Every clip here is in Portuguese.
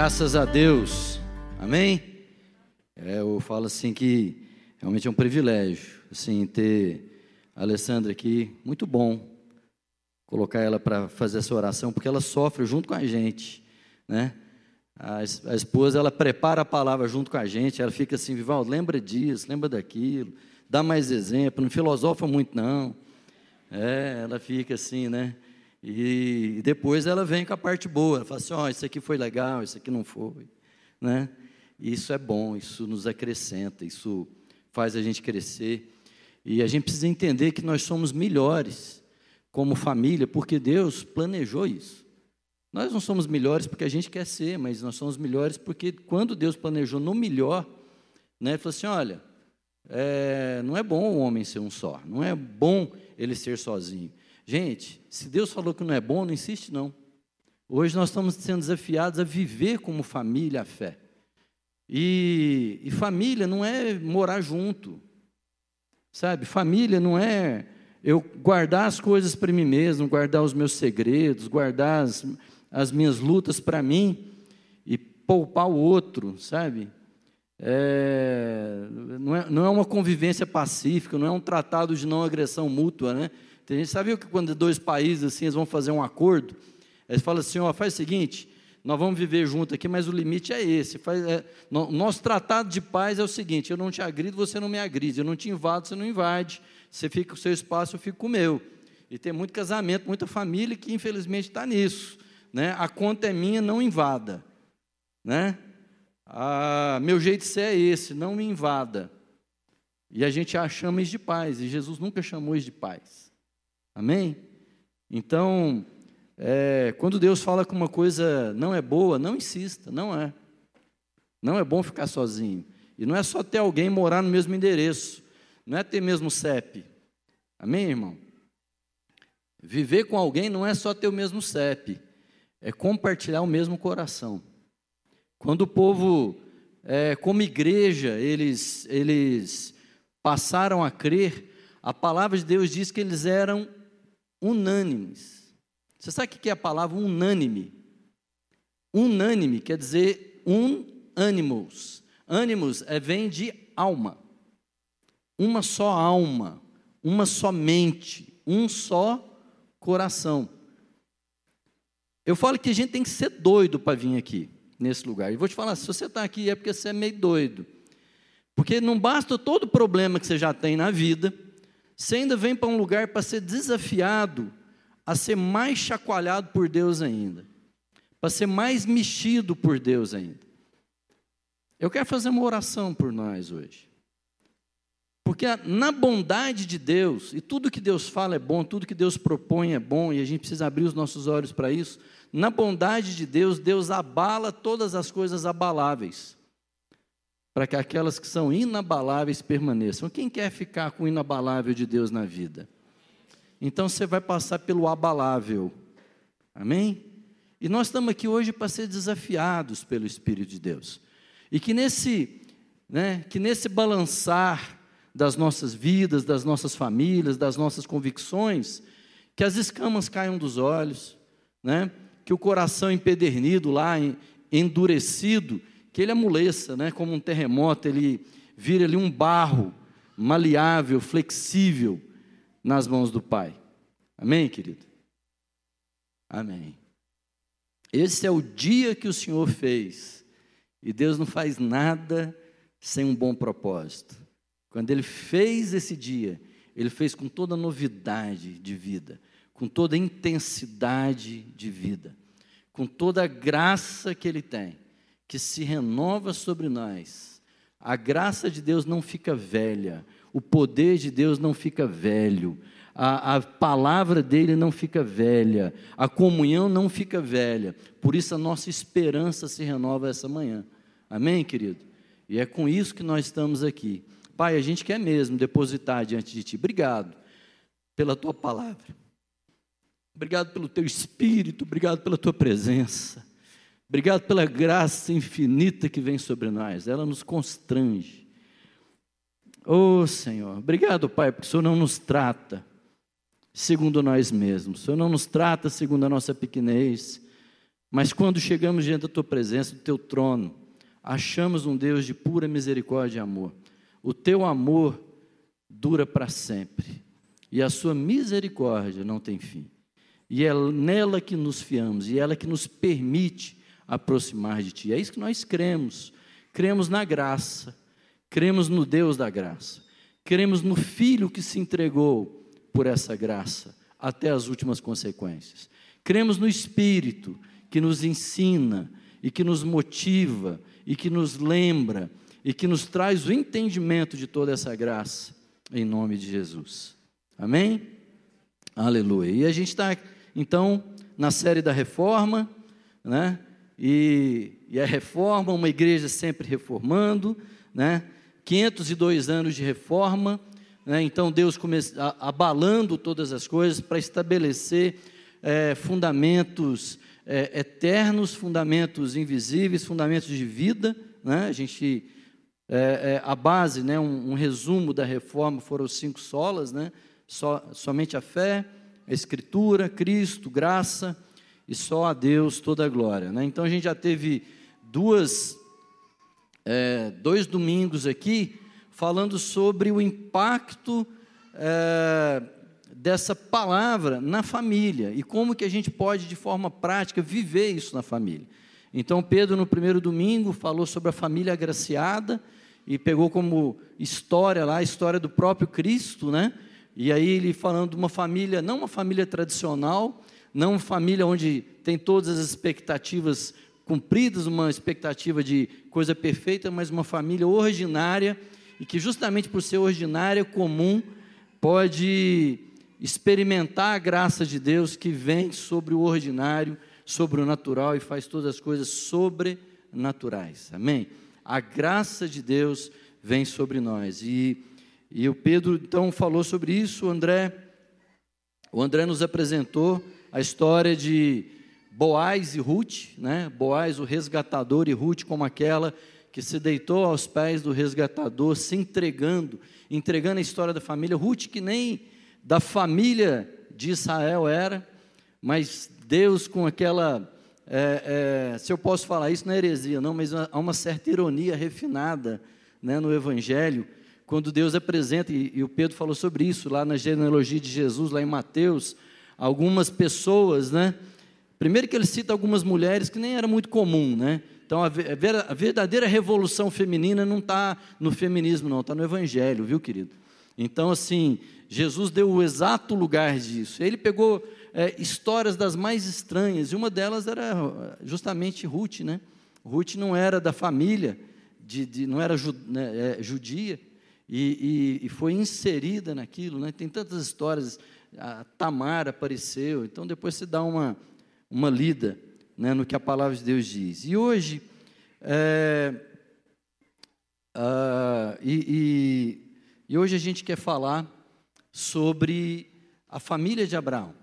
Graças a Deus. Amém? É, eu falo assim que realmente é um privilégio, assim, ter a Alessandra aqui. Muito bom colocar ela para fazer essa oração, porque ela sofre junto com a gente, né? A, a, esposa, ela prepara a palavra junto com a gente, ela fica assim, Vivaldo, lembra disso, lembra daquilo, dá mais exemplo, não filosofa muito não. É, ela fica assim, né? E depois ela vem com a parte boa, ela fala assim, ó, oh, isso aqui foi legal, isso aqui não foi, né? Isso é bom, isso nos acrescenta, isso faz a gente crescer. E a gente precisa entender que nós somos melhores como família, porque Deus planejou isso. Nós não somos melhores porque a gente quer ser, mas nós somos melhores porque quando Deus planejou no melhor, né, ele falou assim: olha, é, não é bom o homem ser um só, não é bom ele ser sozinho. Gente, se Deus falou que não é bom, não insiste não. Hoje nós estamos sendo desafiados a viver como família a fé. E, e família não é morar junto, sabe? Família não é eu guardar as coisas para mim mesmo, guardar os meus segredos, guardar as, as minhas lutas para mim e poupar o outro, sabe? É, não, é, não é uma convivência pacífica, não é um tratado de não agressão mútua, né? Tem gente sabe que quando dois países assim eles vão fazer um acordo, eles falam assim, ó, faz o seguinte, nós vamos viver junto aqui, mas o limite é esse. Faz, é, no, nosso tratado de paz é o seguinte: eu não te agrido, você não me agride, eu não te invado, você não invade. Você fica com o seu espaço, eu fico com o meu. E tem muito casamento, muita família que infelizmente está nisso. Né? A conta é minha, não invada. Né? Ah, meu jeito de ser é esse, não me invada. E a gente chama isso de paz, e Jesus nunca chamou isso de paz. Amém? Então, é, quando Deus fala que uma coisa não é boa, não insista, não é. Não é bom ficar sozinho. E não é só ter alguém morar no mesmo endereço, não é ter mesmo CEP. Amém, irmão? Viver com alguém não é só ter o mesmo CEP, é compartilhar o mesmo coração. Quando o povo, é, como igreja, eles, eles passaram a crer, a palavra de Deus diz que eles eram unânimes. Você sabe o que é a palavra unânime? Unânime quer dizer un animus. Animus é, vem de alma. Uma só alma, uma só mente, um só coração. Eu falo que a gente tem que ser doido para vir aqui, nesse lugar. E vou te falar, se você está aqui é porque você é meio doido. Porque não basta todo o problema que você já tem na vida, você ainda vem para um lugar para ser desafiado a ser mais chacoalhado por Deus ainda, para ser mais mexido por Deus ainda. Eu quero fazer uma oração por nós hoje. Porque na bondade de Deus, e tudo que Deus fala é bom, tudo que Deus propõe é bom, e a gente precisa abrir os nossos olhos para isso. Na bondade de Deus, Deus abala todas as coisas abaláveis para que aquelas que são inabaláveis permaneçam. Quem quer ficar com o inabalável de Deus na vida? Então você vai passar pelo abalável. Amém? E nós estamos aqui hoje para ser desafiados pelo Espírito de Deus. E que nesse, né, que nesse balançar das nossas vidas, das nossas famílias, das nossas convicções, que as escamas caiam dos olhos, né? que o coração empedernido lá, endurecido, que ele amoleça, né, como um terremoto, ele vira ali um barro maleável, flexível nas mãos do Pai. Amém, querido? Amém. Esse é o dia que o Senhor fez. E Deus não faz nada sem um bom propósito. Quando Ele fez esse dia, Ele fez com toda novidade de vida, com toda intensidade de vida, com toda a graça que Ele tem que se renova sobre nós. A graça de Deus não fica velha, o poder de Deus não fica velho, a, a, palavra dele não fica velha, a comunhão não fica velha. Por isso a nossa esperança se renova essa manhã. Amém, querido? E é com isso que nós estamos aqui. Pai, a gente quer mesmo depositar diante de Ti. Obrigado pela Tua palavra. Obrigado pelo Teu Espírito, obrigado pela Tua presença. Obrigado pela graça infinita que vem sobre nós, ela nos constrange. Oh Senhor, obrigado, Pai, porque o Senhor não nos trata segundo nós mesmos, o Senhor não nos trata segundo a nossa pequenez, Mas quando chegamos diante da tua presença, do teu trono, achamos um Deus de pura misericórdia e amor. O teu amor dura para sempre, e a sua misericórdia não tem fim. E é nela que nos fiamos, e ela que nos permite aproximar de ti. É isso que nós cremos. Cremos na graça, cremos no Deus da graça, cremos no Filho que se entregou por essa graça até as últimas consequências. Cremos no Espírito que nos ensina e que nos motiva e que nos lembra e que nos traz o entendimento de toda essa graça, em nome de Jesus. Amém? Aleluia. E a gente está, então, na série da reforma, né? E, e a reforma, uma igreja sempre reformando, né? 502 anos de reforma, né? então Deus começa abalando todas as coisas para estabelecer é, fundamentos é, eternos, fundamentos invisíveis, fundamentos de vida. Né? A gente, é, é, a base, né? Um, um, resumo da reforma foram os cinco solas, né? So, somente a fé, a Escritura, Cristo, graça e só a Deus toda a glória. Né? Então a gente já teve duas, é, dois domingos aqui falando sobre o impacto é, dessa palavra na família e como que a gente pode, de forma prática, viver isso na família. Então, Pedro, no primeiro domingo, falou sobre a família agraciada e pegou como história lá a história do próprio Cristo, né? E aí ele falando de uma família, não uma família tradicional, não uma família onde tem todas as expectativas cumpridas, uma expectativa de coisa perfeita, mas uma família ordinária e que justamente por ser ordinária, comum, pode experimentar a graça de Deus que vem sobre o ordinário, sobre o natural e faz todas as coisas sobrenaturais. Amém? A graça de Deus vem sobre nós. E, e o Pedro então falou sobre isso, o André, o André nos apresentou a história de Boaz e Ruth, né? Boaz, o resgatador, e Ruth como aquela que se deitou aos pés do resgatador, se entregando, entregando a história da família. Ruth, que nem da família de Israel era, mas Deus com aquela. É, é, se eu posso falar isso, não é heresia, não, mas há uma certa ironia refinada né, no Evangelho, quando Deus apresenta, e, e o Pedro falou sobre isso lá na genealogia de Jesus, lá em Mateus, algumas pessoas, né? Primeiro que ele cita algumas mulheres que nem era muito comum, né? Então, a verdadeira revolução feminina não está no feminismo, não, está no Evangelho, viu, querido? Então, assim, Jesus deu o exato lugar disso. Ele pegou é, histórias das mais estranhas, e uma delas era justamente Ruth, né? Ruth não era da família, de, de não era ju, né, é, judia, e, e, e, foi inserida naquilo, né? Tem tantas histórias, a Tamar apareceu, então depois você dá uma, uma lida né, no que a palavra de Deus diz. E hoje, é, uh, e, e, e hoje a gente quer falar sobre a família de Abraão.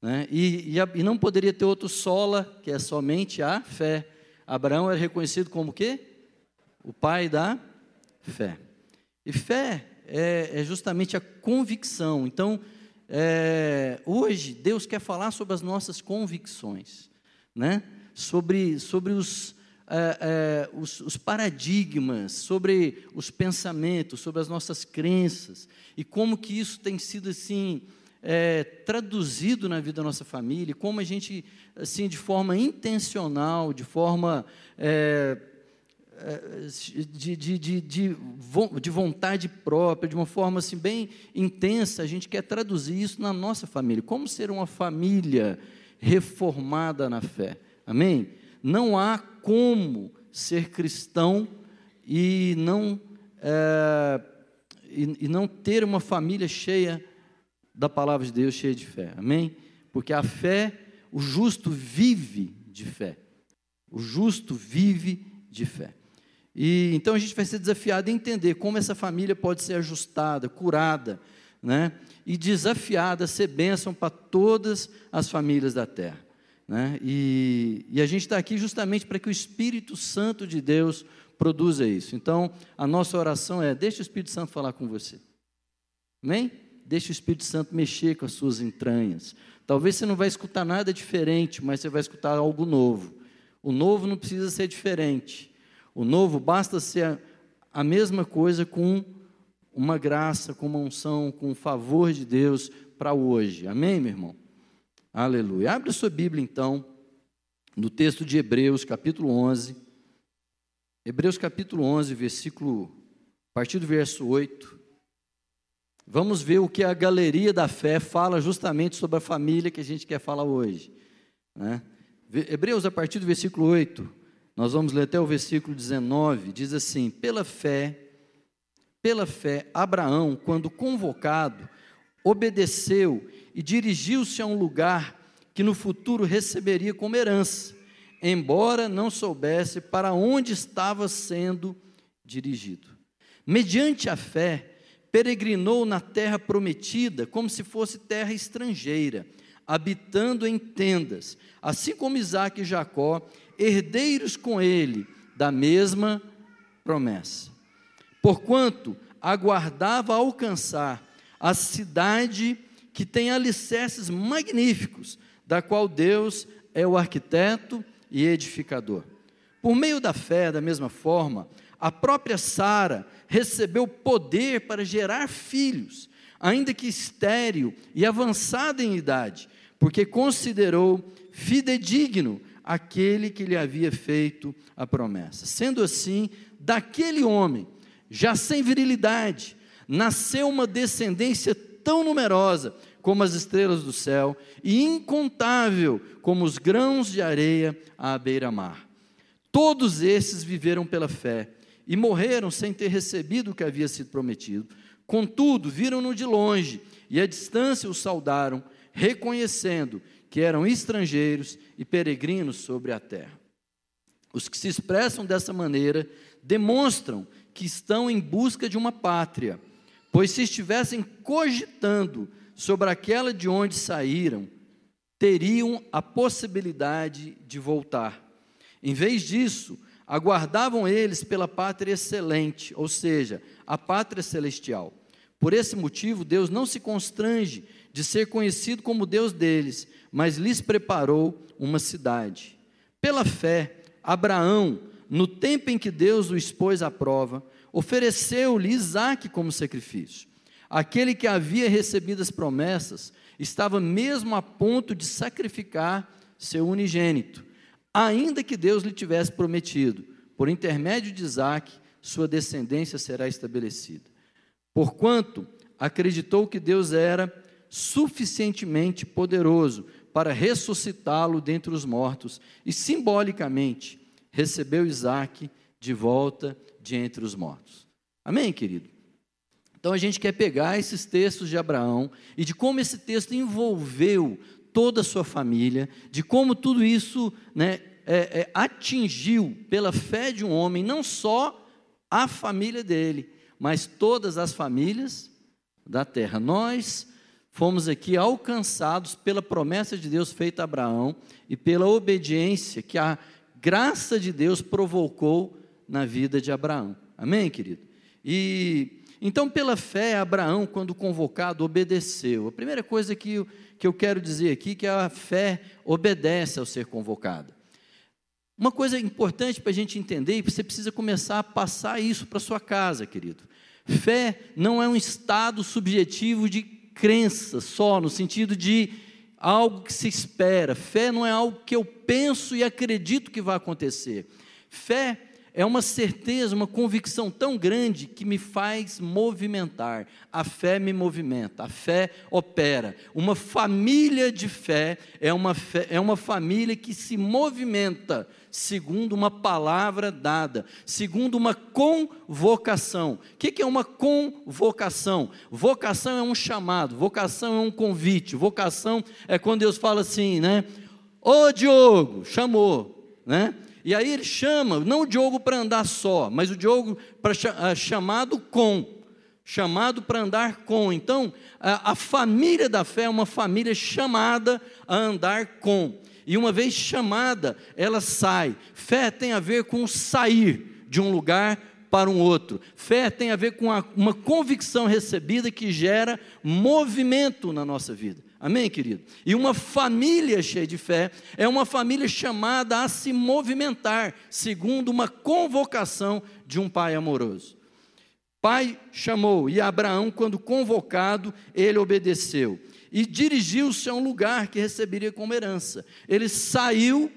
Né? E, e, e, não poderia ter outro sola, que é somente a fé. Abraão é reconhecido como quê? O pai da fé. E fé é, é justamente a convicção. Então, é, hoje, Deus quer falar sobre as nossas convicções né? sobre, sobre os, é, é, os, os, paradigmas, sobre os pensamentos, sobre as nossas crenças e como que isso tem sido assim é, traduzido na vida da nossa família, como a gente assim de forma intencional, de forma é, de, de, de, de, vontade própria, de uma forma assim bem intensa, a gente quer traduzir isso na nossa família. Como ser uma família reformada na fé. Amém? Não há como ser cristão e não, é, e, e não ter uma família cheia da palavra de Deus, cheia de fé. Amém? Porque a fé, o justo vive de fé. O justo vive de fé. E então a gente vai ser desafiado a entender como essa família pode ser ajustada, curada, né? e desafiada a ser bênção para todas as famílias da terra. Né? E, e a gente está aqui justamente para que o Espírito Santo de Deus produza isso. Então, a nossa oração é: deixe o Espírito Santo falar com você. Amém? Deixe o Espírito Santo mexer com as suas entranhas. Talvez você não vai escutar nada diferente, mas você vai escutar algo novo. O novo não precisa ser diferente. O novo basta ser a, a mesma coisa com uma graça, com uma unção, com um favor de Deus para hoje. Amém, meu irmão? Aleluia. Abre a sua Bíblia então, no texto de Hebreus, capítulo 11. Hebreus capítulo 11, versículo, a partir do verso 8. Vamos ver o que a galeria da fé fala justamente sobre a família que a gente quer falar hoje. Né? Hebreus, a partir do versículo 8, nós vamos ler até o versículo 19, diz assim: Pela fé, pela fé, Abraão, quando convocado, obedeceu e dirigiu-se a um lugar que no futuro receberia como herança, embora não soubesse para onde estava sendo dirigido. Mediante a fé, peregrinou na terra prometida como se fosse terra estrangeira habitando em tendas, assim como Isaac e Jacó, herdeiros com ele da mesma promessa. Porquanto aguardava alcançar a cidade que tem alicerces magníficos, da qual Deus é o arquiteto e edificador. Por meio da fé, da mesma forma, a própria Sara recebeu poder para gerar filhos, ainda que estéril e avançada em idade, porque considerou fidedigno aquele que lhe havia feito a promessa. Sendo assim, daquele homem, já sem virilidade, nasceu uma descendência tão numerosa como as estrelas do céu e incontável como os grãos de areia à beira-mar. Todos esses viveram pela fé e morreram sem ter recebido o que havia sido prometido. Contudo, viram-no de longe e à distância o saudaram reconhecendo que eram estrangeiros e peregrinos sobre a terra. Os que se expressam dessa maneira demonstram que estão em busca de uma pátria, pois se estivessem cogitando sobre aquela de onde saíram, teriam a possibilidade de voltar. Em vez disso, aguardavam eles pela pátria excelente, ou seja, a pátria celestial. Por esse motivo, Deus não se constrange de ser conhecido como Deus deles, mas lhes preparou uma cidade. Pela fé, Abraão, no tempo em que Deus o expôs à prova, ofereceu-lhe Isaque como sacrifício. Aquele que havia recebido as promessas estava mesmo a ponto de sacrificar seu unigênito, ainda que Deus lhe tivesse prometido, por intermédio de Isaque, sua descendência será estabelecida. Porquanto acreditou que Deus era suficientemente poderoso para ressuscitá-lo dentre os mortos e simbolicamente recebeu Isaac de volta de entre os mortos. Amém, querido? Então a gente quer pegar esses textos de Abraão e de como esse texto envolveu toda a sua família, de como tudo isso né, é, é, atingiu pela fé de um homem, não só a família dele, mas todas as famílias da terra. Nós fomos aqui alcançados pela promessa de Deus feita a Abraão e pela obediência que a graça de Deus provocou na vida de Abraão. Amém, querido? E então, pela fé, Abraão, quando convocado, obedeceu. A primeira coisa que eu, que eu quero dizer aqui é que a fé obedece ao ser convocada. Uma coisa importante para a gente entender, e você precisa começar a passar isso para sua casa, querido. Fé não é um estado subjetivo de crença só, no sentido de algo que se espera. Fé não é algo que eu penso e acredito que vai acontecer. Fé é uma certeza, uma convicção tão grande que me faz movimentar. A fé me movimenta, a fé opera. Uma família de fé é uma, fé, é uma família que se movimenta segundo uma palavra dada, segundo uma convocação. O que é uma convocação? Vocação é um chamado, vocação é um convite, vocação é quando Deus fala assim, né? Ô Diogo, chamou, né? E aí ele chama, não o Diogo para andar só, mas o Diogo para ah, chamado com, chamado para andar com. Então, a, a família da fé é uma família chamada a andar com. E uma vez chamada, ela sai. Fé tem a ver com sair de um lugar para um outro. Fé tem a ver com uma convicção recebida que gera movimento na nossa vida. Amém, querido? E uma família cheia de fé é uma família chamada a se movimentar, segundo uma convocação de um pai amoroso. Pai chamou, e Abraão, quando convocado, ele obedeceu. E dirigiu-se a um lugar que receberia como herança. Ele saiu,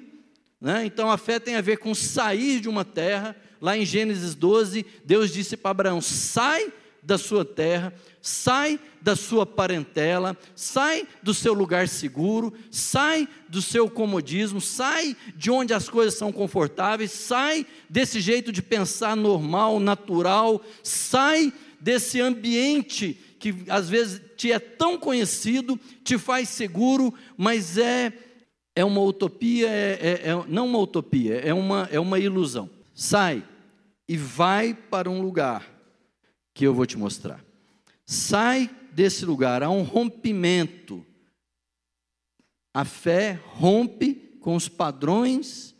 né? então a fé tem a ver com sair de uma terra. Lá em Gênesis 12, Deus disse para Abraão: sai da sua terra, sai da sua parentela, sai do seu lugar seguro, sai do seu comodismo, sai de onde as coisas são confortáveis, sai desse jeito de pensar normal, natural, sai desse ambiente que às vezes te é tão conhecido, te faz seguro, mas é é uma utopia, é, é, é não uma utopia, é uma, é uma ilusão. Sai e vai para um lugar que eu vou te mostrar. Sai desse lugar, há um rompimento. A fé rompe com os padrões,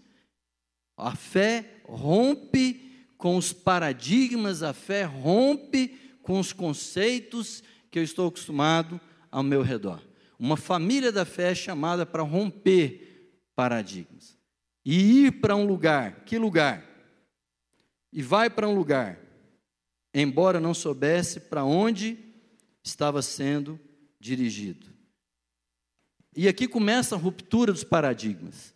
a fé rompe com os paradigmas, a fé rompe com os conceitos que eu estou acostumado ao meu redor. Uma família da fé é chamada para romper paradigmas e ir para um lugar. Que lugar? E vai para um lugar embora não soubesse para onde estava sendo dirigido. E aqui começa a ruptura dos paradigmas.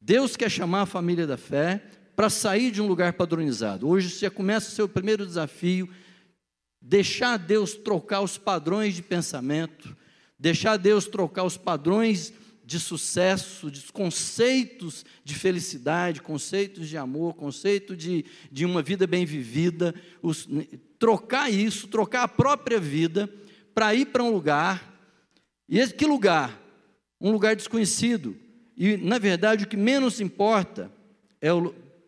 Deus quer chamar a família da fé para sair de um lugar padronizado. Hoje você começa o seu primeiro desafio, deixar Deus trocar os padrões de pensamento, deixar Deus trocar os padrões de sucesso, de conceitos de felicidade, conceitos de amor, conceito de, de uma vida bem vivida, os, trocar isso, trocar a própria vida para ir para um lugar. E esse, que lugar? Um lugar desconhecido. E, na verdade, o que menos importa é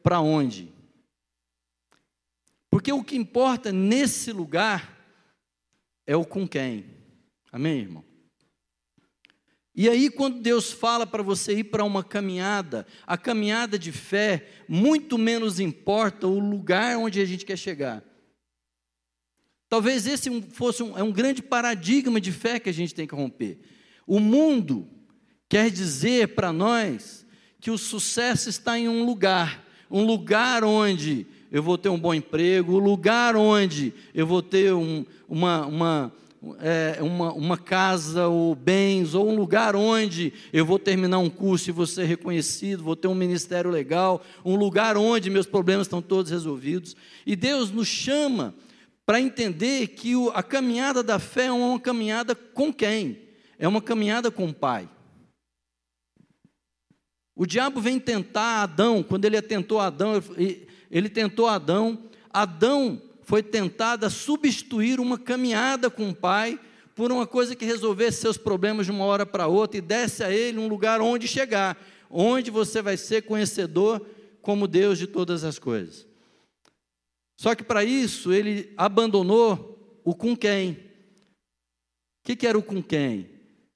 para onde. Porque o que importa nesse lugar é o com quem. Amém, irmão? E aí, quando Deus fala para você ir para uma caminhada, a caminhada de fé, muito menos importa o lugar onde a gente quer chegar. Talvez esse fosse um, é um grande paradigma de fé que a gente tem que romper. O mundo quer dizer para nós que o sucesso está em um lugar, um lugar onde eu vou ter um bom emprego, um lugar onde eu vou ter um, uma, uma é, uma, uma casa ou bens, ou um lugar onde eu vou terminar um curso e vou ser reconhecido, vou ter um ministério legal, um lugar onde meus problemas estão todos resolvidos. E Deus nos chama para entender que o, a caminhada da fé é uma caminhada com quem? É uma caminhada com o Pai. O diabo vem tentar Adão, quando ele tentou Adão, ele, ele tentou Adão, Adão foi tentada substituir uma caminhada com o pai por uma coisa que resolvesse seus problemas de uma hora para outra e desse a ele um lugar onde chegar, onde você vai ser conhecedor como Deus de todas as coisas. Só que para isso ele abandonou o com quem. O que, que era o com quem?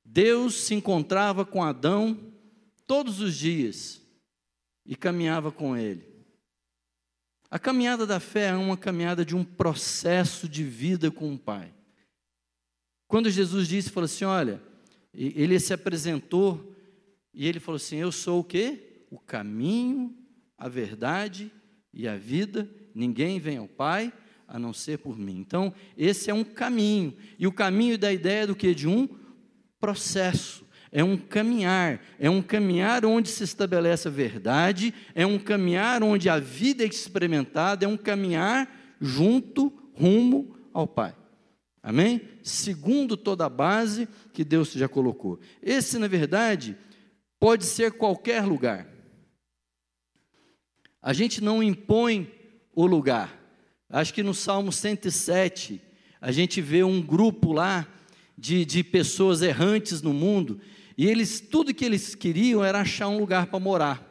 Deus se encontrava com Adão todos os dias e caminhava com ele. A caminhada da fé é uma caminhada de um processo de vida com o Pai. Quando Jesus disse, falou assim, olha, ele se apresentou e ele falou assim, eu sou o quê? O caminho, a verdade e a vida. Ninguém vem ao Pai a não ser por mim. Então, esse é um caminho. E o caminho da ideia do que? De um processo é um caminhar, é um caminhar onde se estabelece a verdade, é um caminhar onde a vida é experimentada, é um caminhar junto, rumo ao Pai. Amém? Segundo toda a base que Deus já colocou. Esse, na verdade, pode ser qualquer lugar. A gente não impõe o lugar. Acho que no Salmo 107, a gente vê um grupo lá de, de pessoas errantes no mundo e eles, tudo que eles queriam era achar um lugar para morar.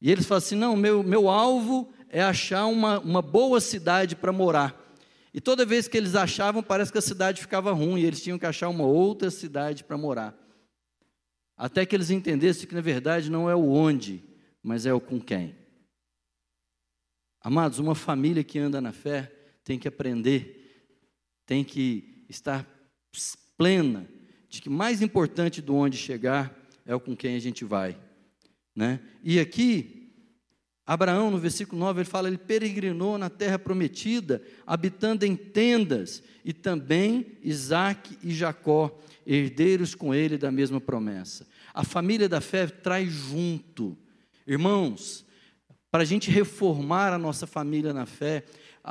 E eles falam assim: não, meu, meu alvo é achar uma, uma boa cidade para morar. E toda vez que eles achavam, parece que a cidade ficava ruim, e eles tinham que achar uma outra cidade para morar. Até que eles entendessem que, na verdade, não é o onde, mas é o com quem. Amados, uma família que anda na fé tem que aprender, tem que estar plena de que mais importante do onde chegar é o com quem a gente vai. Né? E aqui, Abraão, no versículo 9, ele fala: ele peregrinou na terra prometida, habitando em tendas, e também Isaac e Jacó, herdeiros com ele da mesma promessa. A família da fé traz junto, irmãos, para a gente reformar a nossa família na fé,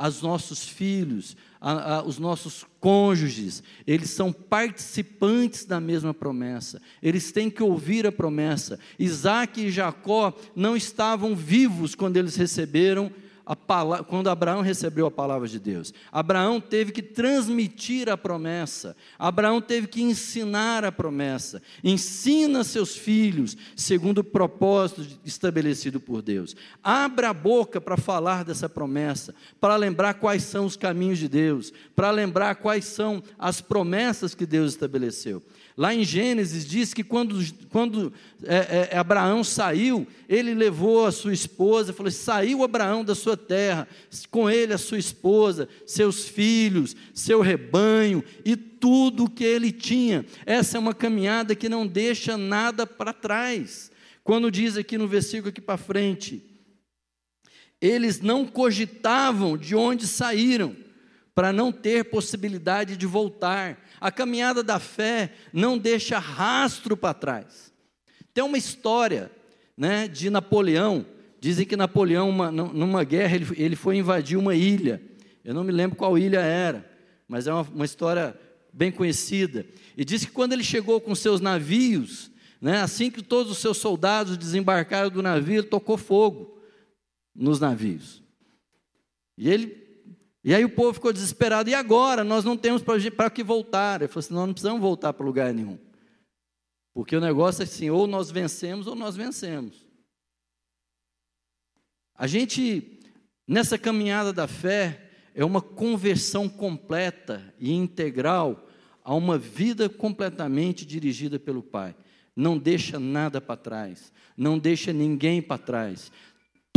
os nossos filhos, a, a, os nossos cônjuges, eles são participantes da mesma promessa, eles têm que ouvir a promessa. Isaac e Jacó não estavam vivos quando eles receberam palavra, quando Abraão recebeu a palavra de Deus. Abraão teve que transmitir a promessa, Abraão teve que ensinar a promessa. Ensina seus filhos segundo o propósito estabelecido por Deus. Abra a boca para falar dessa promessa, para lembrar quais são os caminhos de Deus, para lembrar quais são as promessas que Deus estabeleceu. Lá em Gênesis diz que quando, quando é, é, Abraão saiu, ele levou a sua esposa, falou: saiu Abraão da sua terra, com ele a sua esposa, seus filhos, seu rebanho e tudo o que ele tinha. Essa é uma caminhada que não deixa nada para trás. Quando diz aqui no versículo aqui para frente, eles não cogitavam de onde saíram, para não ter possibilidade de voltar a caminhada da fé não deixa rastro para trás. Tem uma história né, de Napoleão. Dizem que Napoleão, uma, numa guerra, ele, ele foi invadir uma ilha. Eu não me lembro qual ilha era, mas é uma, uma história bem conhecida. E diz que quando ele chegou com seus navios, né, assim que todos os seus soldados desembarcaram do navio, ele tocou fogo nos navios. E ele e aí o povo ficou desesperado. E agora? Nós não temos para que voltar. Ele falou assim: nós não precisamos voltar para lugar nenhum. Porque o negócio é assim: ou nós vencemos ou nós vencemos. A gente, nessa caminhada da fé, é uma conversão completa e integral a uma vida completamente dirigida pelo Pai. Não deixa nada para trás, não deixa ninguém para trás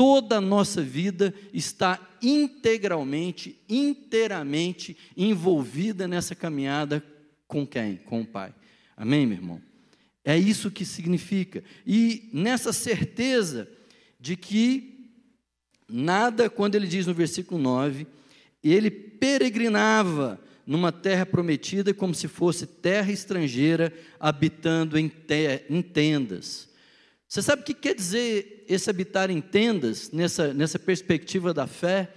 toda a nossa vida está integralmente, inteiramente envolvida nessa caminhada com quem? Com o Pai. Amém, meu irmão? É isso que significa. E nessa certeza de que nada, quando ele diz no versículo 9, ele peregrinava numa terra prometida como se fosse terra estrangeira, habitando em, te, em tendas. Você sabe o que quer dizer esse habitar em tendas, nessa, nessa perspectiva da fé?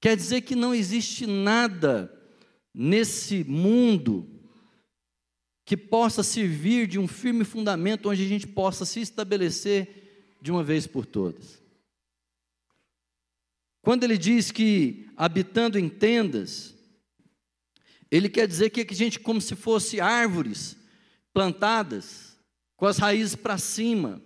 Quer dizer que não existe nada nesse mundo que possa servir de um firme fundamento onde a gente possa se estabelecer de uma vez por todas. Quando ele diz que habitando em tendas, ele quer dizer que a gente, como se fosse árvores plantadas, com as raízes para cima.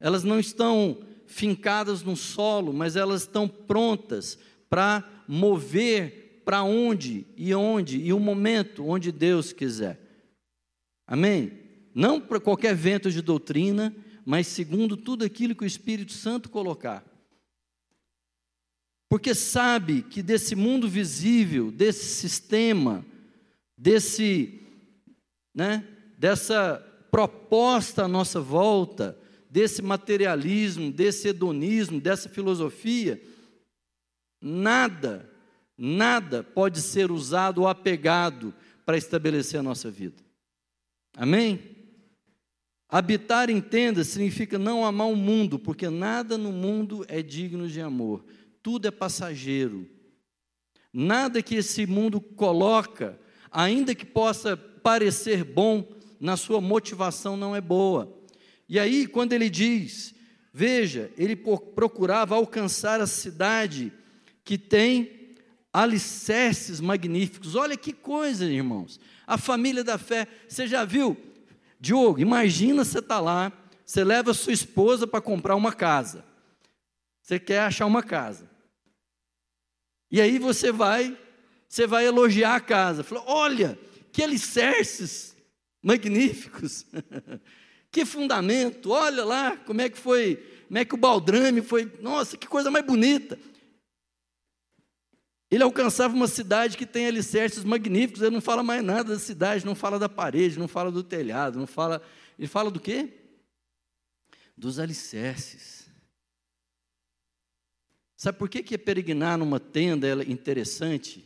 Elas não estão fincadas no solo, mas elas estão prontas para mover para onde e onde e o momento onde Deus quiser. Amém? Não para qualquer vento de doutrina, mas segundo tudo aquilo que o Espírito Santo colocar. Porque sabe que desse mundo visível, desse sistema, desse, né, dessa proposta à nossa volta desse materialismo, desse hedonismo, dessa filosofia, nada, nada pode ser usado ou apegado para estabelecer a nossa vida. Amém? Habitar em tenda significa não amar o mundo, porque nada no mundo é digno de amor, tudo é passageiro. Nada que esse mundo coloca, ainda que possa parecer bom, na sua motivação não é boa. E aí, quando ele diz, veja, ele procurava alcançar a cidade que tem alicerces magníficos. Olha que coisa, irmãos. A família da fé, você já viu? Diogo, imagina você está lá, você leva a sua esposa para comprar uma casa. Você quer achar uma casa. E aí você vai, você vai elogiar a casa. Olha, que alicerces magníficos. que fundamento, olha lá como é que foi, como é que o baldrame foi, nossa, que coisa mais bonita. Ele alcançava uma cidade que tem alicerces magníficos, ele não fala mais nada da cidade, não fala da parede, não fala do telhado, não fala. Ele fala do quê? Dos alicerces. Sabe por que, que peregrinar numa tenda é interessante?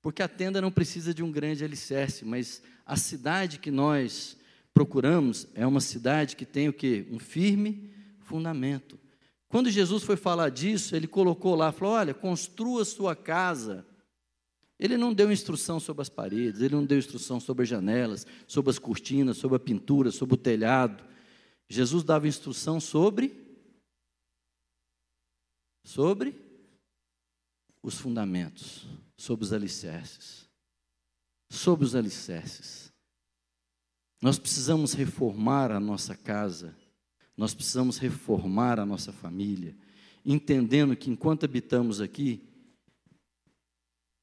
Porque a tenda não precisa de um grande alicerce, mas a cidade que nós procuramos é uma cidade que tem o quê? Um firme fundamento. Quando Jesus foi falar disso, ele colocou lá, falou: olha, construa sua casa. Ele não deu instrução sobre as paredes, ele não deu instrução sobre as janelas, sobre as cortinas, sobre a pintura, sobre o telhado. Jesus dava instrução sobre sobre os fundamentos, sobre os alicerces. Sobre os alicerces. Nós precisamos reformar a nossa casa nós precisamos reformar a nossa família, entendendo que enquanto habitamos aqui,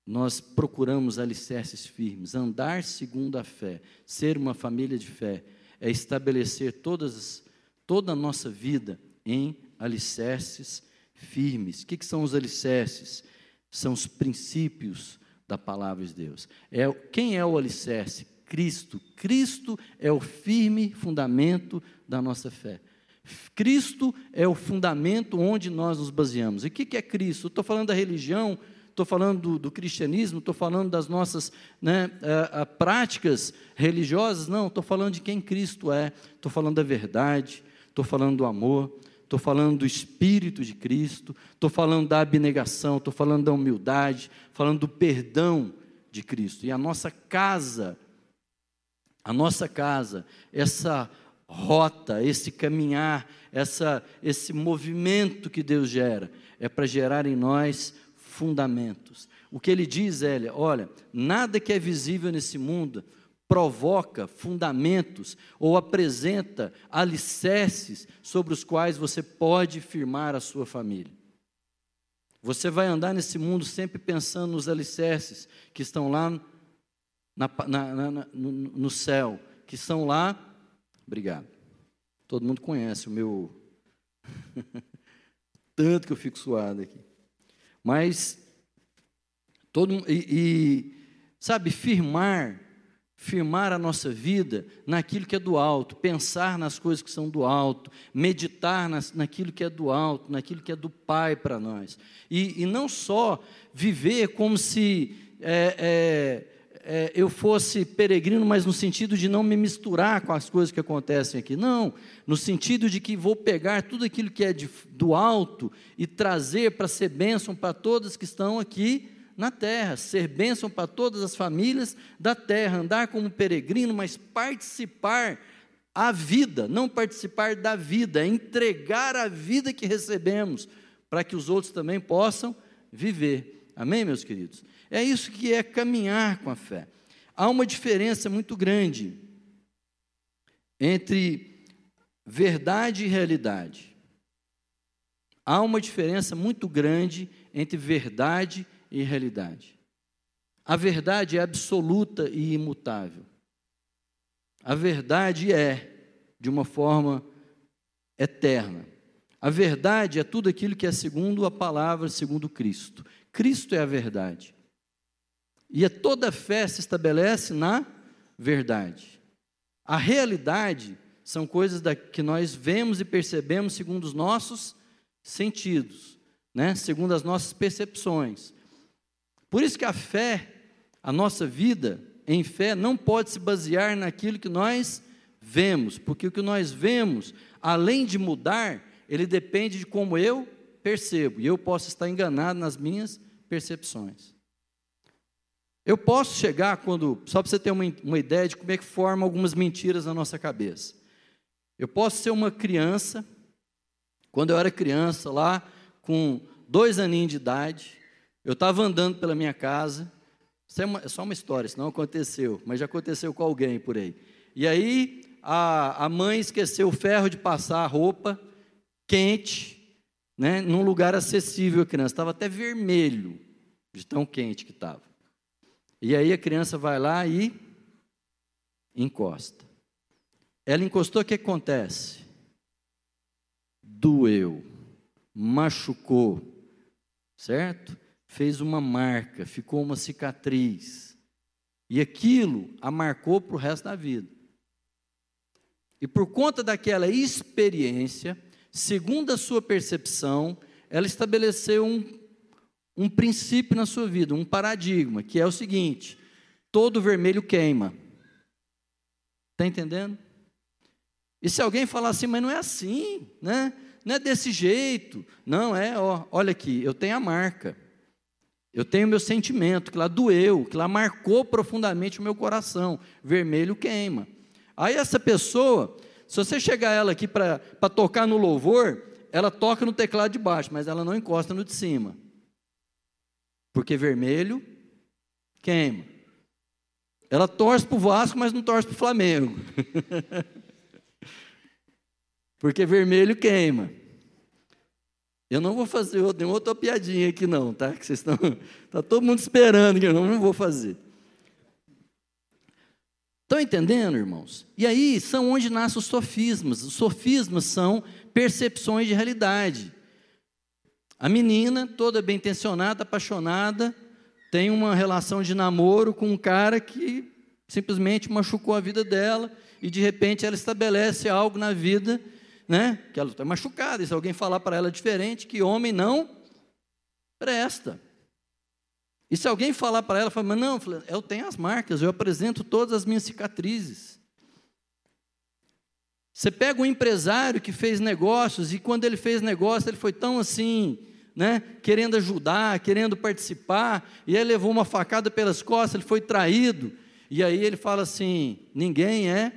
nós procuramos alicerces firmes, andar segundo a fé, ser uma família de fé, é estabelecer todas, toda a nossa vida em alicerces firmes. O que, que são os alicerces? São os princípios da palavra de Deus. É, quem é o alicerce? Cristo. Cristo é o firme fundamento da nossa fé. Cristo é o fundamento onde nós nos baseamos. E o que é Cristo? Estou falando da religião, estou falando do, do cristianismo, estou falando das nossas né, a, a, práticas religiosas. Não, estou falando de quem Cristo é, estou falando da verdade, estou falando do amor, estou falando do Espírito de Cristo, estou falando da abnegação, estou falando da humildade, falando do perdão de Cristo. E a nossa casa, a nossa casa, essa rota, esse caminhar, essa, esse movimento que Deus gera, é para gerar em nós fundamentos. O que ele diz é: olha, nada que é visível nesse mundo provoca fundamentos ou apresenta alicerces sobre os quais você pode firmar a sua família. Você vai andar nesse mundo sempre pensando nos alicerces que estão lá na, na, na, no, no céu, que são lá Obrigado. Todo mundo conhece o meu. Tanto que eu fico suado aqui. Mas, todo e, e, sabe, firmar, firmar a nossa vida naquilo que é do alto, pensar nas coisas que são do alto, meditar nas, naquilo que é do alto, naquilo que é do Pai para nós. E, e não só viver como se. É, é, é, eu fosse peregrino, mas no sentido de não me misturar com as coisas que acontecem aqui. Não, no sentido de que vou pegar tudo aquilo que é de, do alto e trazer para ser bênção para todas que estão aqui na terra, ser bênção para todas as famílias da terra, andar como peregrino, mas participar a vida, não participar da vida, é entregar a vida que recebemos para que os outros também possam viver. Amém, meus queridos? É isso que é caminhar com a fé. Há uma diferença muito grande entre verdade e realidade. Há uma diferença muito grande entre verdade e realidade. A verdade é absoluta e imutável. A verdade é, de uma forma eterna. A verdade é tudo aquilo que é segundo a palavra, segundo Cristo. Cristo é a verdade. E toda fé se estabelece na verdade. A realidade são coisas da, que nós vemos e percebemos segundo os nossos sentidos, né? segundo as nossas percepções. Por isso que a fé, a nossa vida em fé, não pode se basear naquilo que nós vemos, porque o que nós vemos, além de mudar, ele depende de como eu percebo, e eu posso estar enganado nas minhas percepções. Eu posso chegar quando, só para você ter uma, uma ideia de como é que forma algumas mentiras na nossa cabeça. Eu posso ser uma criança, quando eu era criança, lá com dois aninhos de idade, eu estava andando pela minha casa, isso é, uma, é só uma história, isso não aconteceu, mas já aconteceu com alguém por aí. E aí a, a mãe esqueceu o ferro de passar a roupa quente, né, num lugar acessível à criança, estava até vermelho de tão quente que estava. E aí a criança vai lá e encosta. Ela encostou, o que acontece? Doeu, machucou, certo? fez uma marca, ficou uma cicatriz. E aquilo a marcou para o resto da vida. E por conta daquela experiência, segundo a sua percepção, ela estabeleceu um, um princípio na sua vida, um paradigma, que é o seguinte: todo vermelho queima. Está entendendo? E se alguém falar assim, mas não é assim, né? Não é desse jeito. Não, é, ó, olha aqui, eu tenho a marca. Eu tenho meu sentimento, que lá doeu, que lá marcou profundamente o meu coração. Vermelho queima. Aí essa pessoa, se você chegar ela aqui para tocar no louvor, ela toca no teclado de baixo, mas ela não encosta no de cima. Porque vermelho queima. Ela torce para o Vasco, mas não torce para o Flamengo. Porque vermelho queima. Eu não vou fazer outra, outra piadinha aqui não, tá? Que vocês estão, tá todo mundo esperando que eu não, não vou fazer. Estão entendendo, irmãos? E aí são onde nascem os sofismas. Os sofismas são percepções de realidade. A menina, toda bem intencionada, apaixonada, tem uma relação de namoro com um cara que simplesmente machucou a vida dela e de repente ela estabelece algo na vida né? Que ela está machucada. E se alguém falar para ela diferente, que homem não presta. E se alguém falar para ela, fala, mas não, eu tenho as marcas, eu apresento todas as minhas cicatrizes. Você pega um empresário que fez negócios e quando ele fez negócio, ele foi tão assim, né, querendo ajudar, querendo participar, e ele levou uma facada pelas costas, ele foi traído. E aí ele fala assim: ninguém é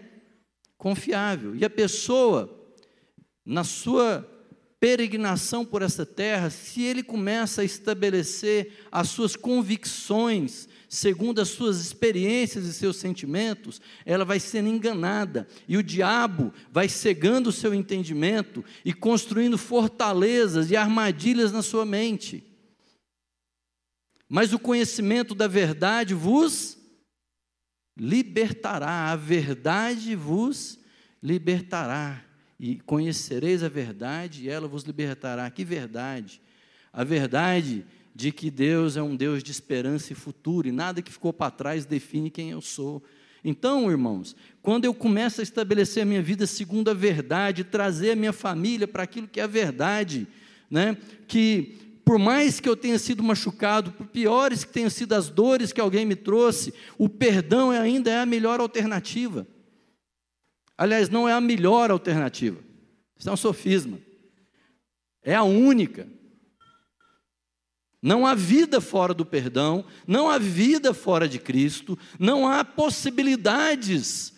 confiável. E a pessoa na sua peregrinação por essa terra, se ele começa a estabelecer as suas convicções, segundo as suas experiências e seus sentimentos, ela vai sendo enganada, e o diabo vai cegando o seu entendimento e construindo fortalezas e armadilhas na sua mente. Mas o conhecimento da verdade vos libertará, a verdade vos libertará e conhecereis a verdade, e ela vos libertará. Que verdade? A verdade de que Deus é um Deus de esperança e futuro, e nada que ficou para trás define quem eu sou. Então, irmãos, quando eu começo a estabelecer a minha vida segundo a verdade, trazer a minha família para aquilo que é a verdade, né? que por mais que eu tenha sido machucado, por piores que tenham sido as dores que alguém me trouxe, o perdão ainda é a melhor alternativa. Aliás, não é a melhor alternativa. Isso é um sofisma. É a única. Não há vida fora do perdão, não há vida fora de Cristo, não há possibilidades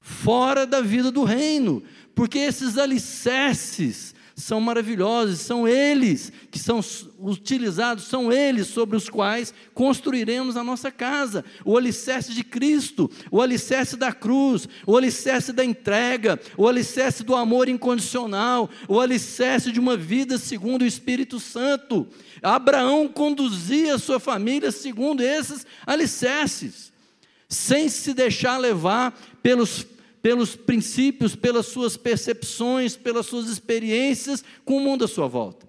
fora da vida do reino, porque esses alicerces são maravilhosos, são eles que são utilizados, são eles sobre os quais construiremos a nossa casa. O alicerce de Cristo, o alicerce da cruz, o alicerce da entrega, o alicerce do amor incondicional, o alicerce de uma vida segundo o Espírito Santo. Abraão conduzia a sua família segundo esses alicerces, sem se deixar levar pelos pelos princípios, pelas suas percepções, pelas suas experiências com o mundo à sua volta.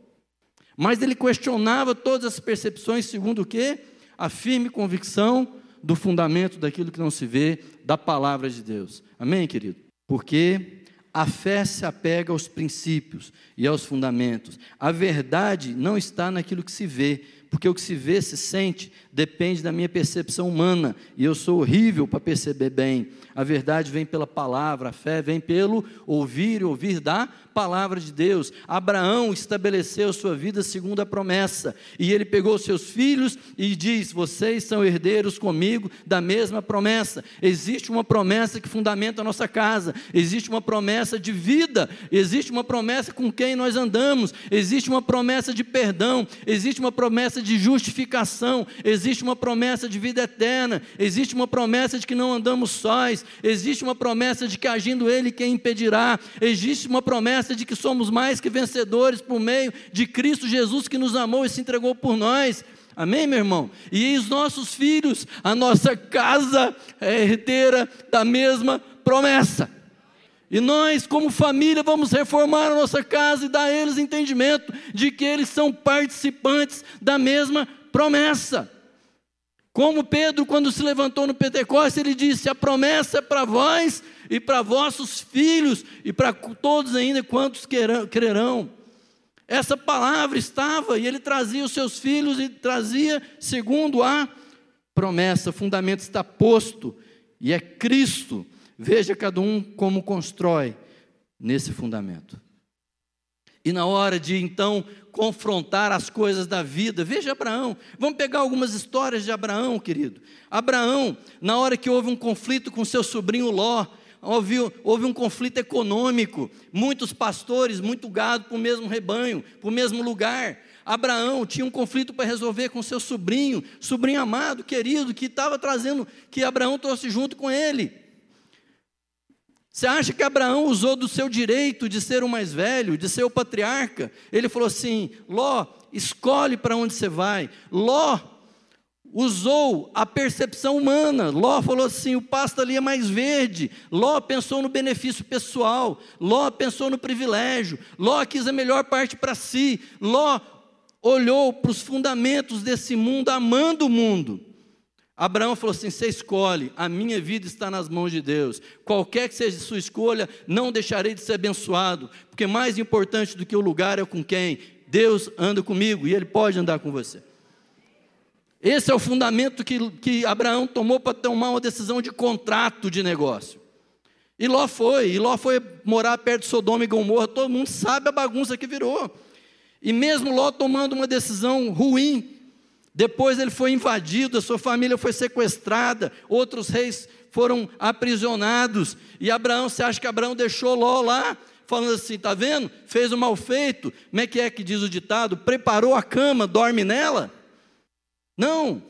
Mas ele questionava todas as percepções segundo o quê? A firme convicção do fundamento daquilo que não se vê, da palavra de Deus. Amém, querido? Porque a fé se apega aos princípios e aos fundamentos. A verdade não está naquilo que se vê, porque o que se vê, se sente, depende da minha percepção humana, e eu sou horrível para perceber bem. A verdade vem pela palavra, a fé vem pelo ouvir e ouvir da palavra de Deus. Abraão estabeleceu sua vida segundo a promessa, e ele pegou seus filhos e diz: Vocês são herdeiros comigo da mesma promessa. Existe uma promessa que fundamenta a nossa casa, existe uma promessa de vida, existe uma promessa com quem nós andamos, existe uma promessa de perdão, existe uma promessa de justificação, existe uma promessa de vida eterna, existe uma promessa de que não andamos sós, existe uma promessa de que agindo Ele quem impedirá, existe uma promessa de que somos mais que vencedores por meio de Cristo Jesus que nos amou e se entregou por nós. Amém, meu irmão? E os nossos filhos, a nossa casa é herdeira da mesma promessa. E nós, como família, vamos reformar a nossa casa e dar a eles entendimento de que eles são participantes da mesma promessa. Como Pedro, quando se levantou no Pentecostes, ele disse: A promessa é para vós e para vossos filhos e para todos ainda quantos crerão. Essa palavra estava e ele trazia os seus filhos e trazia segundo a promessa. O fundamento está posto e é Cristo. Veja cada um como constrói nesse fundamento. E na hora de então confrontar as coisas da vida, veja Abraão. Vamos pegar algumas histórias de Abraão, querido. Abraão, na hora que houve um conflito com seu sobrinho Ló, houve, houve um conflito econômico, muitos pastores, muito gado para o mesmo rebanho, para o mesmo lugar. Abraão tinha um conflito para resolver com seu sobrinho, sobrinho amado, querido, que estava trazendo, que Abraão trouxe junto com ele. Você acha que Abraão usou do seu direito de ser o mais velho, de ser o patriarca? Ele falou assim: Ló, escolhe para onde você vai. Ló usou a percepção humana. Ló falou assim: o pasto ali é mais verde. Ló pensou no benefício pessoal. Ló pensou no privilégio. Ló quis a melhor parte para si. Ló olhou para os fundamentos desse mundo, amando o mundo. Abraão falou assim: você escolhe, a minha vida está nas mãos de Deus. Qualquer que seja a sua escolha, não deixarei de ser abençoado, porque mais importante do que o lugar é com quem Deus anda comigo e Ele pode andar com você. Esse é o fundamento que, que Abraão tomou para tomar uma decisão de contrato de negócio. E Ló foi, e Ló foi morar perto de Sodoma e Gomorra, todo mundo sabe a bagunça que virou. E mesmo Ló tomando uma decisão ruim, depois ele foi invadido, a sua família foi sequestrada, outros reis foram aprisionados. E Abraão, você acha que Abraão deixou Ló lá? Falando assim, tá vendo? Fez o mal feito. Como é que é que diz o ditado? Preparou a cama, dorme nela? Não.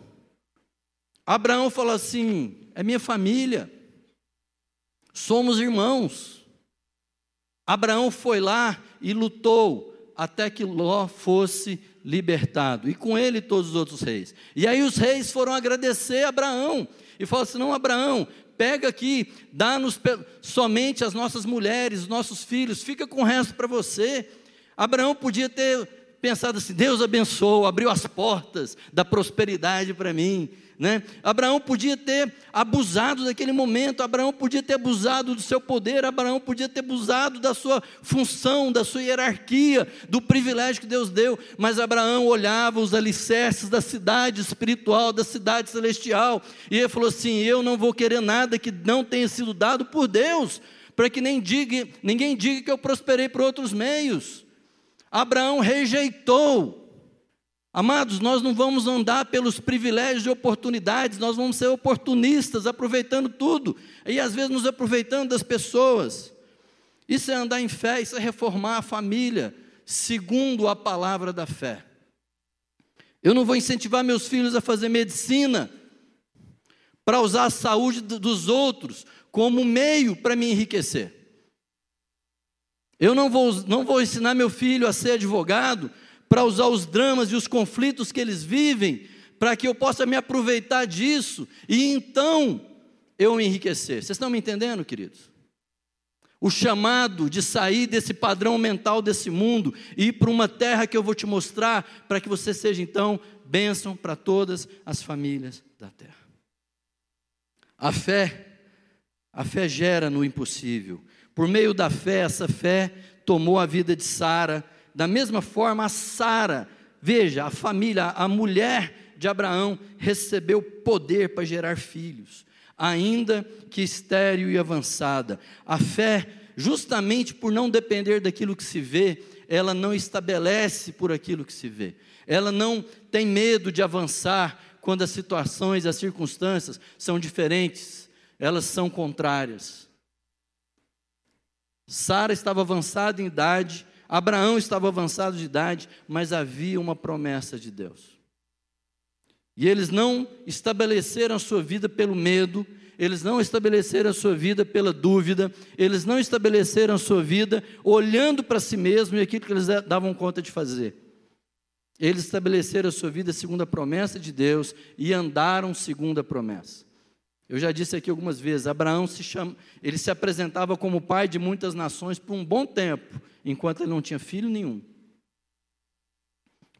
Abraão falou assim: é minha família, somos irmãos. Abraão foi lá e lutou até que Ló fosse libertado, e com ele todos os outros reis. E aí os reis foram agradecer a Abraão, e falaram assim: não, Abraão, pega aqui, dá-nos somente as nossas mulheres, os nossos filhos, fica com o resto para você. Abraão podia ter pensado assim: Deus abençoou, abriu as portas da prosperidade para mim. Né? Abraão podia ter abusado daquele momento, Abraão podia ter abusado do seu poder, Abraão podia ter abusado da sua função, da sua hierarquia, do privilégio que Deus deu, mas Abraão olhava os alicerces da cidade espiritual, da cidade celestial, e ele falou assim: Eu não vou querer nada que não tenha sido dado por Deus, para que nem diga, ninguém diga que eu prosperei por outros meios. Abraão rejeitou Amados, nós não vamos andar pelos privilégios e oportunidades, nós vamos ser oportunistas, aproveitando tudo, e às vezes nos aproveitando das pessoas. Isso é andar em fé, isso é reformar a família, segundo a palavra da fé. Eu não vou incentivar meus filhos a fazer medicina para usar a saúde dos outros como meio para me enriquecer. Eu não vou, não vou ensinar meu filho a ser advogado para usar os dramas e os conflitos que eles vivem, para que eu possa me aproveitar disso e então eu me enriquecer. Vocês estão me entendendo, queridos? O chamado de sair desse padrão mental desse mundo e ir para uma terra que eu vou te mostrar, para que você seja então bênção para todas as famílias da terra. A fé, a fé gera no impossível. Por meio da fé, essa fé tomou a vida de Sara da mesma forma, a Sara, veja, a família, a mulher de Abraão recebeu poder para gerar filhos, ainda que estéril e avançada. A fé, justamente por não depender daquilo que se vê, ela não estabelece por aquilo que se vê. Ela não tem medo de avançar quando as situações, as circunstâncias são diferentes, elas são contrárias. Sara estava avançada em idade, Abraão estava avançado de idade, mas havia uma promessa de Deus. E eles não estabeleceram a sua vida pelo medo, eles não estabeleceram a sua vida pela dúvida, eles não estabeleceram a sua vida olhando para si mesmo e aquilo que eles davam conta de fazer. Eles estabeleceram a sua vida segundo a promessa de Deus e andaram segundo a promessa. Eu já disse aqui algumas vezes, Abraão se chama, ele se apresentava como pai de muitas nações por um bom tempo, enquanto ele não tinha filho nenhum.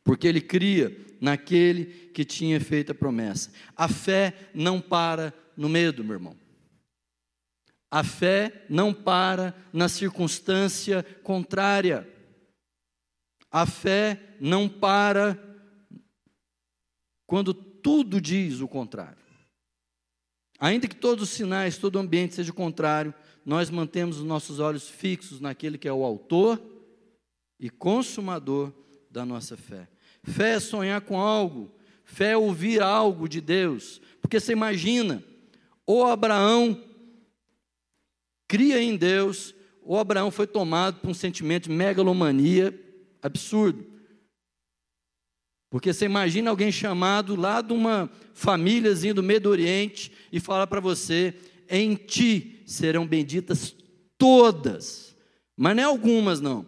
porque ele cria naquele que tinha feito a promessa. A fé não para no medo, meu irmão. A fé não para na circunstância contrária. A fé não para quando tudo diz o contrário. Ainda que todos os sinais, todo o ambiente seja contrário, nós mantemos os nossos olhos fixos naquele que é o autor e consumador da nossa fé. Fé é sonhar com algo, fé é ouvir algo de Deus, porque você imagina, ou Abraão cria em Deus, ou Abraão foi tomado por um sentimento de megalomania absurdo. Porque você imagina alguém chamado lá de uma famíliazinha do Medio Oriente e fala para você: em ti serão benditas todas, mas não é algumas, não,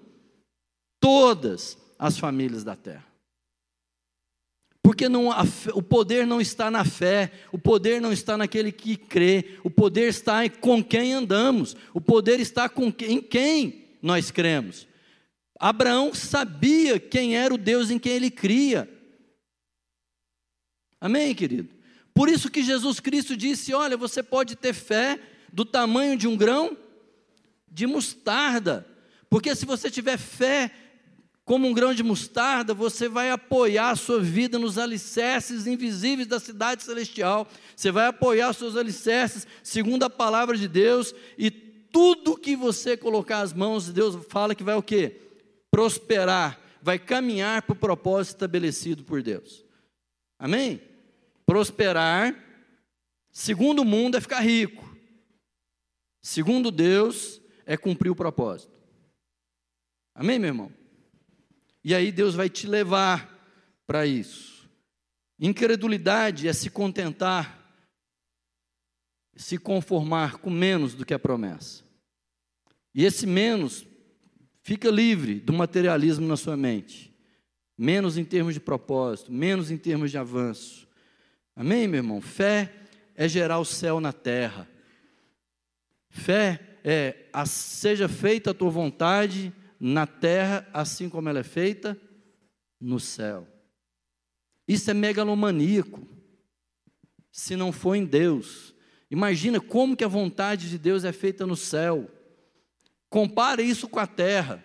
todas as famílias da terra. Porque não, fé, o poder não está na fé, o poder não está naquele que crê, o poder está em com quem andamos, o poder está com, em quem nós cremos. Abraão sabia quem era o Deus em quem ele cria. Amém, querido? Por isso que Jesus Cristo disse: Olha, você pode ter fé do tamanho de um grão de mostarda, porque se você tiver fé como um grão de mostarda, você vai apoiar a sua vida nos alicerces invisíveis da cidade celestial. Você vai apoiar seus alicerces segundo a palavra de Deus e tudo que você colocar as mãos, Deus fala que vai o quê? Prosperar, vai caminhar para o propósito estabelecido por Deus. Amém? Prosperar, segundo o mundo, é ficar rico. Segundo Deus, é cumprir o propósito. Amém, meu irmão? E aí Deus vai te levar para isso. Incredulidade é se contentar, se conformar com menos do que a promessa. E esse menos Fica livre do materialismo na sua mente. Menos em termos de propósito, menos em termos de avanço. Amém, meu irmão? Fé é gerar o céu na terra. Fé é a, seja feita a tua vontade na terra, assim como ela é feita no céu. Isso é megalomaníaco. Se não for em Deus. Imagina como que a vontade de Deus é feita no céu. Compare isso com a terra.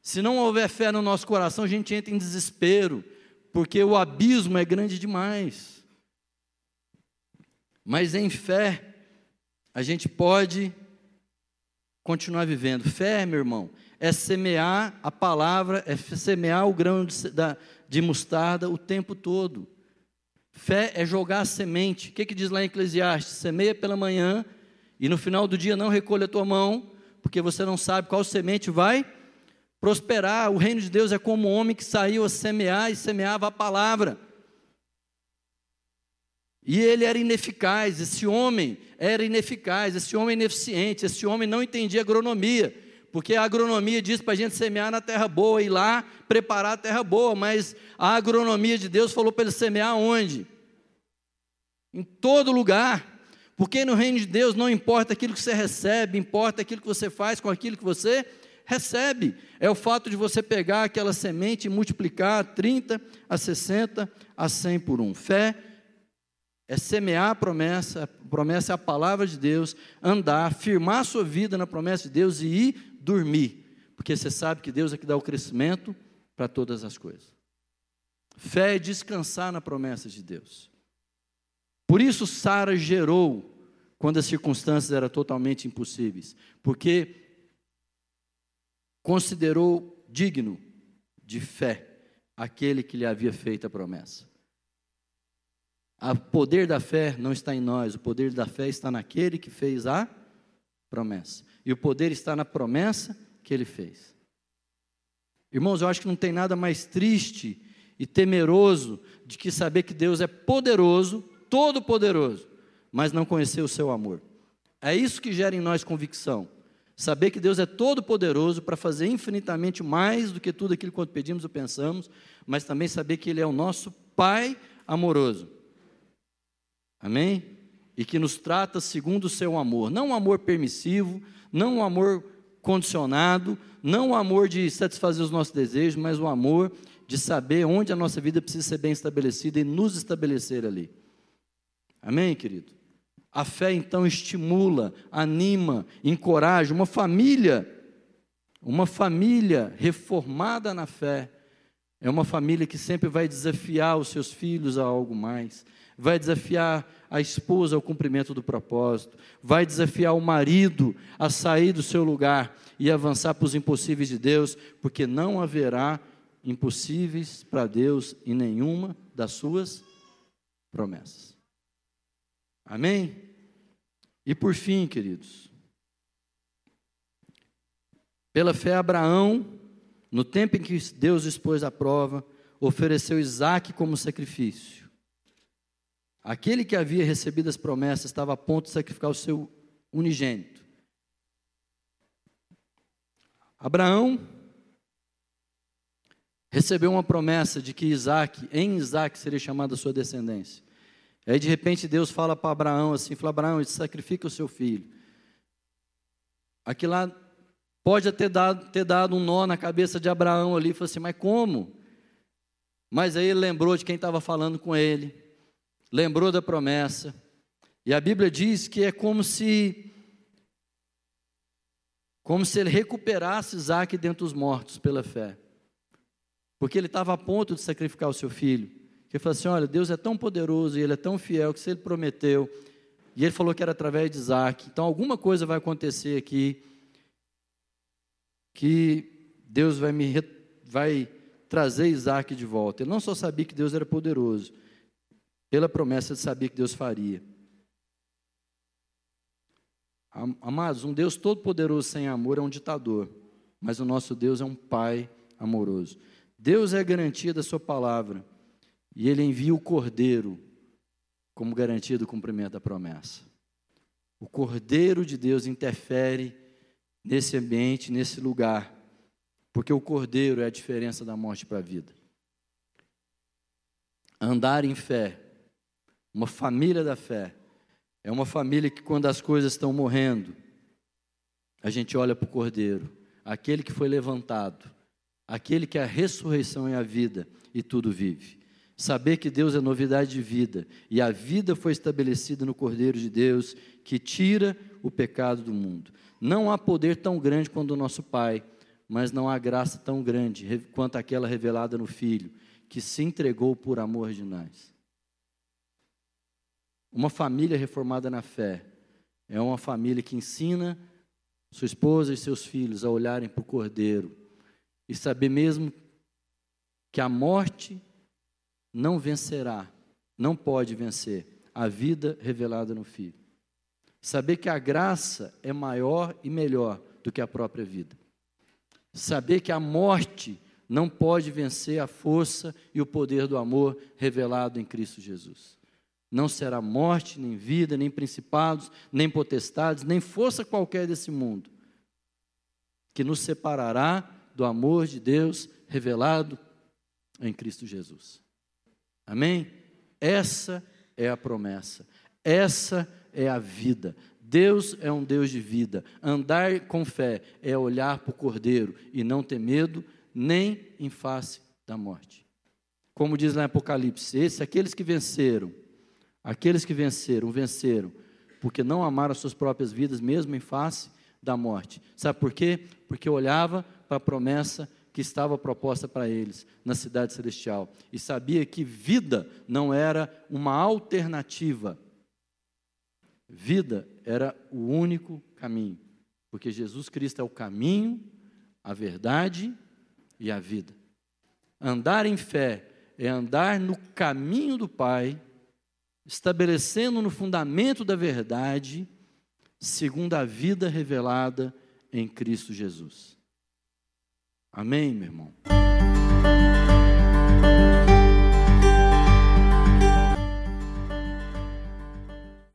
Se não houver fé no nosso coração, a gente entra em desespero, porque o abismo é grande demais. Mas em fé, a gente pode continuar vivendo. Fé, meu irmão, é semear a palavra, é semear o grão de, de mostarda o tempo todo. Fé é jogar a semente. O que, que diz lá em Eclesiastes? Semeia pela manhã e no final do dia não recolha a tua mão, porque você não sabe qual semente vai prosperar. O reino de Deus é como um homem que saiu a semear e semeava a palavra. E ele era ineficaz, esse homem era ineficaz, esse homem ineficiente, esse homem não entendia agronomia, porque a agronomia diz para a gente semear na terra boa e lá preparar a terra boa, mas a agronomia de Deus falou para ele semear onde? Em todo lugar. Porque no reino de Deus não importa aquilo que você recebe, importa aquilo que você faz com aquilo que você recebe. É o fato de você pegar aquela semente e multiplicar a 30, a 60, a 100 por um. Fé é semear a promessa, a promessa é a palavra de Deus, andar, firmar a sua vida na promessa de Deus e ir dormir, porque você sabe que Deus é que dá o crescimento para todas as coisas. Fé é descansar na promessa de Deus. Por isso Sara gerou quando as circunstâncias eram totalmente impossíveis, porque considerou digno de fé aquele que lhe havia feito a promessa. O poder da fé não está em nós, o poder da fé está naquele que fez a promessa. E o poder está na promessa que ele fez. Irmãos, eu acho que não tem nada mais triste e temeroso de que saber que Deus é poderoso todo-poderoso, mas não conhecer o seu amor. É isso que gera em nós convicção. Saber que Deus é todo-poderoso para fazer infinitamente mais do que tudo aquilo que pedimos ou pensamos, mas também saber que Ele é o nosso Pai amoroso. Amém? E que nos trata segundo o seu amor. Não um amor permissivo, não um amor condicionado, não o um amor de satisfazer os nossos desejos, mas o um amor de saber onde a nossa vida precisa ser bem estabelecida e nos estabelecer ali. Amém, querido? A fé então estimula, anima, encoraja uma família, uma família reformada na fé. É uma família que sempre vai desafiar os seus filhos a algo mais, vai desafiar a esposa ao cumprimento do propósito, vai desafiar o marido a sair do seu lugar e avançar para os impossíveis de Deus, porque não haverá impossíveis para Deus em nenhuma das suas promessas. Amém? E por fim, queridos, pela fé, Abraão, no tempo em que Deus expôs a prova, ofereceu Isaac como sacrifício. Aquele que havia recebido as promessas estava a ponto de sacrificar o seu unigênito. Abraão recebeu uma promessa de que Isaac, em Isaac seria chamada a sua descendência. Aí de repente Deus fala para Abraão assim, fala, Abraão, sacrifica o seu filho. Aqui lá pode ter dado, ter dado um nó na cabeça de Abraão ali, falou assim, mas como? Mas aí ele lembrou de quem estava falando com ele, lembrou da promessa. E a Bíblia diz que é como se como se ele recuperasse Isaac dentre os mortos pela fé. Porque ele estava a ponto de sacrificar o seu filho. Ele falou assim: olha, Deus é tão poderoso e ele é tão fiel que se ele prometeu, e ele falou que era através de Isaac, então alguma coisa vai acontecer aqui que Deus vai me vai trazer Isaac de volta. Ele não só sabia que Deus era poderoso, pela promessa de saber que Deus faria. Amados, um Deus todo-poderoso sem amor é um ditador, mas o nosso Deus é um Pai amoroso. Deus é a garantia da Sua palavra e Ele envia o Cordeiro como garantia do cumprimento da promessa. O Cordeiro de Deus interfere nesse ambiente, nesse lugar, porque o Cordeiro é a diferença da morte para a vida. Andar em fé uma família da fé é uma família que, quando as coisas estão morrendo, a gente olha para o Cordeiro, aquele que foi levantado, aquele que é a ressurreição e a vida e tudo vive. Saber que Deus é novidade de vida e a vida foi estabelecida no Cordeiro de Deus que tira o pecado do mundo. Não há poder tão grande quanto o nosso Pai, mas não há graça tão grande quanto aquela revelada no Filho, que se entregou por amor de nós. Uma família reformada na fé é uma família que ensina sua esposa e seus filhos a olharem para o Cordeiro e saber mesmo que a morte não vencerá, não pode vencer a vida revelada no Filho. Saber que a graça é maior e melhor do que a própria vida. Saber que a morte não pode vencer a força e o poder do amor revelado em Cristo Jesus. Não será morte, nem vida, nem principados, nem potestades, nem força qualquer desse mundo que nos separará do amor de Deus revelado em Cristo Jesus. Amém? Essa é a promessa, essa é a vida. Deus é um Deus de vida. Andar com fé é olhar para o Cordeiro e não ter medo, nem em face da morte. Como diz lá em Apocalipse: esses, aqueles que venceram, Aqueles que venceram, venceram, porque não amaram as suas próprias vidas, mesmo em face da morte. Sabe por quê? Porque olhava para a promessa que estava proposta para eles na cidade celestial e sabia que vida não era uma alternativa. Vida era o único caminho, porque Jesus Cristo é o caminho, a verdade e a vida. Andar em fé é andar no caminho do Pai estabelecendo no fundamento da verdade, segundo a vida revelada em Cristo Jesus. Amém, meu irmão?